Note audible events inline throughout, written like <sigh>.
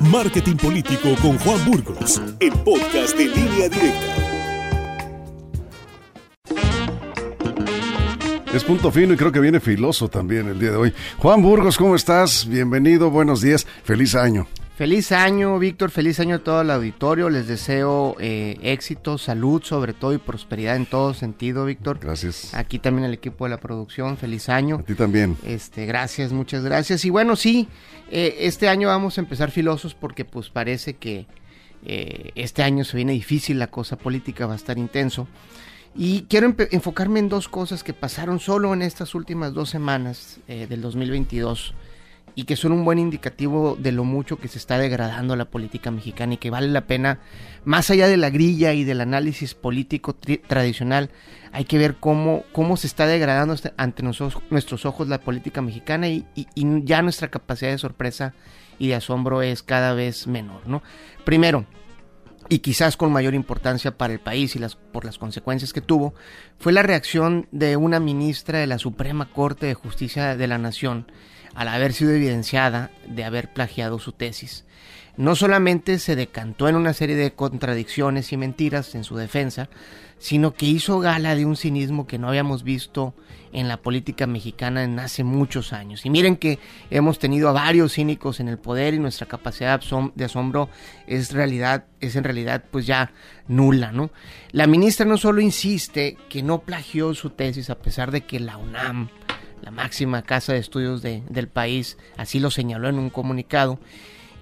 Marketing Político con Juan Burgos, el podcast de línea directa. Es punto fino y creo que viene filoso también el día de hoy. Juan Burgos, ¿cómo estás? Bienvenido, buenos días, feliz año. Feliz año, Víctor, feliz año a todo el auditorio. Les deseo eh, éxito, salud sobre todo y prosperidad en todo sentido, Víctor. Gracias. Aquí también el equipo de la producción, feliz año. A ti también. Este, gracias, muchas gracias. Y bueno, sí, eh, este año vamos a empezar filosos porque pues parece que eh, este año se viene difícil, la cosa política va a estar intenso. Y quiero enfocarme en dos cosas que pasaron solo en estas últimas dos semanas del 2022 y que son un buen indicativo de lo mucho que se está degradando la política mexicana y que vale la pena, más allá de la grilla y del análisis político tradicional, hay que ver cómo, cómo se está degradando este, ante nuestros ojos la política mexicana y, ya nuestra capacidad de sorpresa y de asombro es cada vez menor. ¿no? Primero, y quizás con mayor importancia para el país y las, por las consecuencias que tuvo, fue la reacción de una ministra de la Suprema Corte de Justicia de la Nación, al haber sido evidenciada de haber plagiado su tesis. No solamente se decantó en una serie de contradicciones y mentiras en su defensa, sino que hizo gala de un cinismo que no habíamos visto en la política mexicana en hace muchos años. Y miren que hemos tenido a varios cínicos en el poder y nuestra capacidad de asombro es realidad es en realidad pues ya nula, ¿no? La ministra no solo insiste que no plagió su tesis a pesar de que la UNAM la máxima casa de estudios del país, así lo señaló en un comunicado.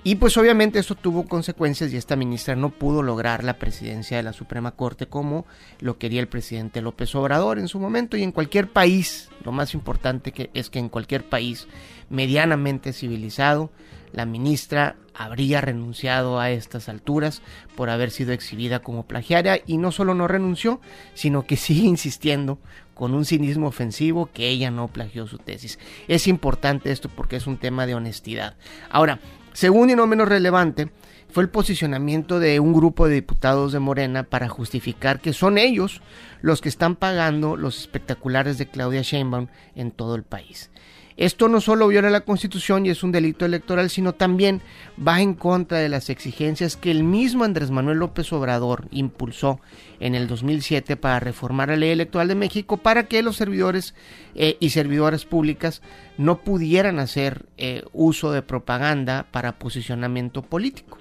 Y pues obviamente esto tuvo consecuencias y esta ministra no pudo lograr la presidencia de la Suprema Corte como lo quería el presidente López Obrador en su momento y en cualquier país, lo más importante que es que en cualquier país medianamente civilizado, la ministra habría renunciado a estas alturas por haber sido exhibida como plagiaria y no solo no renunció, sino que sigue insistiendo con un cinismo ofensivo que ella no plagió su tesis. Es importante esto porque es un tema de honestidad. Ahora, según y no menos relevante, fue el posicionamiento de un grupo de diputados de Morena para justificar que son ellos los que están pagando los espectaculares de Claudia Sheinbaum en todo el país. Esto no solo viola la Constitución y es un delito electoral, sino también va en contra de las exigencias que el mismo Andrés Manuel López Obrador impulsó en el 2007 para reformar la ley electoral de México para que los servidores eh, y servidoras públicas no pudieran hacer eh, uso de propaganda para posicionamiento político.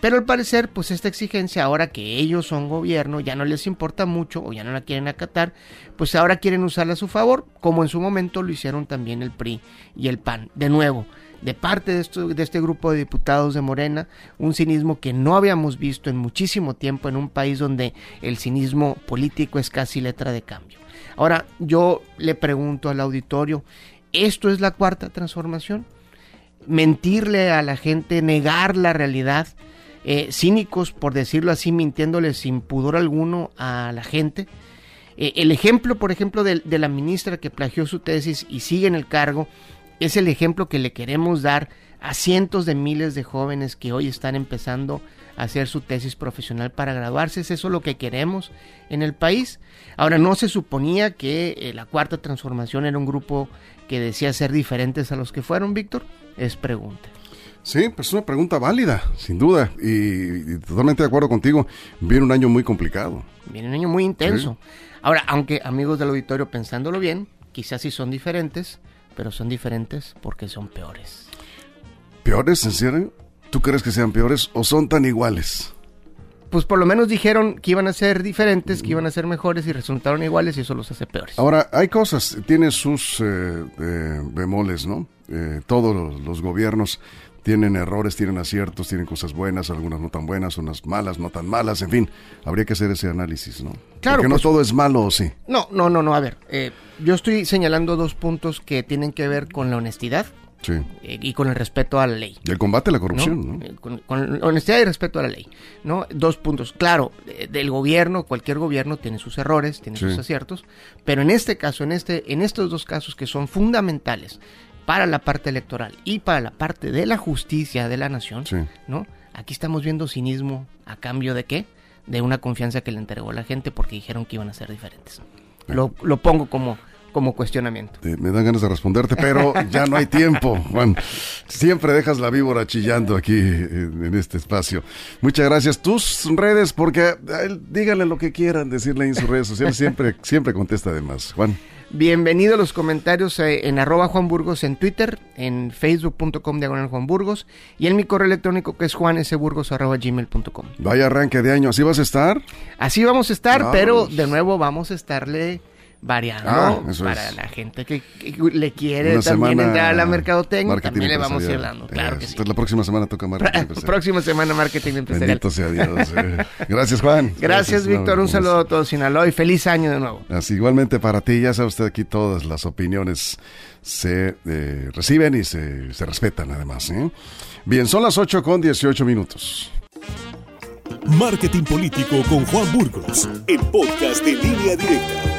Pero al parecer, pues esta exigencia, ahora que ellos son gobierno, ya no les importa mucho o ya no la quieren acatar, pues ahora quieren usarla a su favor, como en su momento lo hicieron también el PRI y el PAN. De nuevo, de parte de, este grupo de diputados de Morena, un cinismo que no habíamos visto en muchísimo tiempo en un país donde el cinismo político es casi letra de cambio. Ahora, yo le pregunto al auditorio, ¿esto es la cuarta transformación? Mentirle a la gente, negar la realidad eh, cínicos, por decirlo así, mintiéndole sin pudor alguno a la gente. Eh, el ejemplo, por ejemplo, de, la ministra que plagió su tesis y sigue en el cargo, es el ejemplo que le queremos dar a cientos de miles de jóvenes que hoy están empezando a hacer su tesis profesional para graduarse. ¿Es eso lo que queremos en el país? Ahora, ¿no se suponía que eh, la cuarta transformación era un grupo que decía ser diferentes a los que fueron, Víctor? Es pregunta. Sí, pues es una pregunta válida, sin duda, y, totalmente de acuerdo contigo. Viene un año muy complicado. Viene un año muy intenso. Ahora, aunque amigos del auditorio, pensándolo bien, quizás sí son diferentes, pero son diferentes porque son peores. ¿Peores, en serio? ¿Tú crees que sean peores o son tan iguales? Pues por lo menos dijeron que iban a ser diferentes, que iban a ser mejores y resultaron iguales y eso los hace peores. Ahora, hay cosas, tiene sus eh, eh, bemoles, ¿no? Eh, todos los gobiernos tienen errores, tienen aciertos, tienen cosas buenas, algunas no tan buenas, unas malas, no tan malas, en fin, habría que hacer ese análisis, ¿no? Claro. Porque no pues, todo es malo, ¿o sí? No, no, no, no, a ver, eh, yo estoy señalando dos puntos que tienen que ver con la honestidad. Sí. Eh, y con el respeto a la ley. Y el combate a la corrupción, ¿no? Eh, con, honestidad y respeto a la ley, ¿no? Dos puntos. Claro, del gobierno, cualquier gobierno tiene sus errores, tiene sus aciertos, pero en este caso, en este, en estos dos casos que son fundamentales para la parte electoral y para la parte de la justicia de la nación, ¿no? Aquí estamos viendo cinismo a cambio de qué? De una confianza que le entregó la gente porque dijeron que iban a ser diferentes. Lo, pongo como, como cuestionamiento. me dan ganas de responderte, pero ya no hay tiempo, Juan. Siempre dejas la víbora chillando aquí en, este espacio. Muchas gracias. Tus redes, porque díganle lo que quieran decirle en sus redes sociales, siempre, siempre contesta además. Juan. Bienvenido a los comentarios eh, en arroba Juan Burgos en Twitter, en facebook.com diagonal Juan Burgos y en mi correo electrónico que es juanesburgos arroba gmail.com. Vaya arranque de año, ¿así vas a estar? Así vamos a estar, pero de nuevo vamos a estarle variando ah, para la gente que, le quiere también entrar a la mercadotecnia también le vamos a ir dando claro que sí. la próxima semana toca marketing próxima semana marketing empresarial. Bendito sea Dios eh. gracias Juan. <laughs> Gracias, Víctor. Un saludo a todos Sinaloa y feliz año de nuevo. Así igualmente para ti ya sabe usted aquí todas las opiniones se eh, reciben y se, se respetan además ¿eh? bien son las 8 con 18 minutos. Marketing Político con Juan Burgos, el podcast de línea directa.